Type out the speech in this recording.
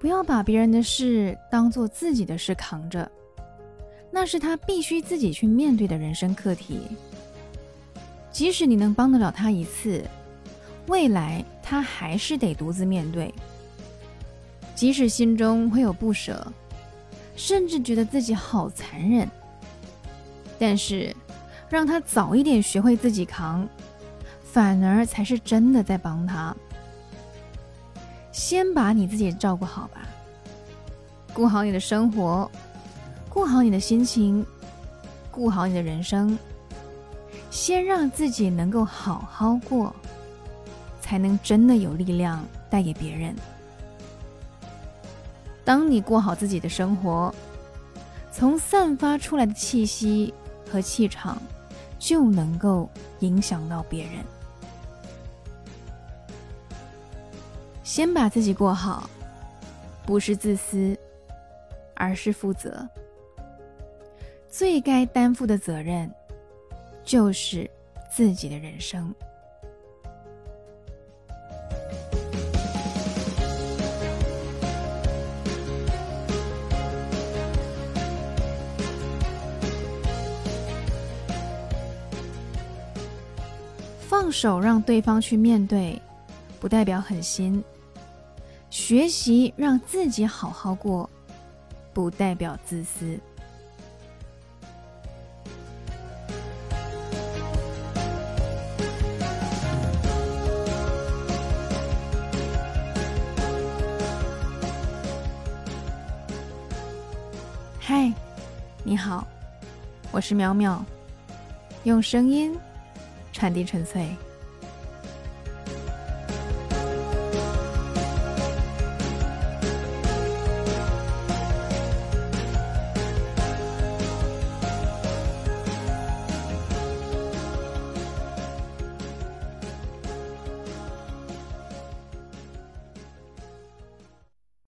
不要把别人的事当做自己的事扛着，那是他必须自己去面对的人生课题。即使你能帮得了他一次，未来他还是得独自面对。即使心中会有不舍，甚至觉得自己好残忍，但是让他早一点学会自己扛，反而才是真的在帮他。先把你自己照顾好吧，顾好你的生活，顾好你的心情，顾好你的人生。先让自己能够好好过，才能真的有力量带给别人。当你过好自己的生活，从散发出来的气息和气场，就能够影响到别人。先把自己过好，不是自私，而是负责。最该担负的责任。就是自己的人生。放手让对方去面对，不代表狠心；学习让自己好好过，不代表自私。嗨，你好，我是淼淼，用声音传递纯粹。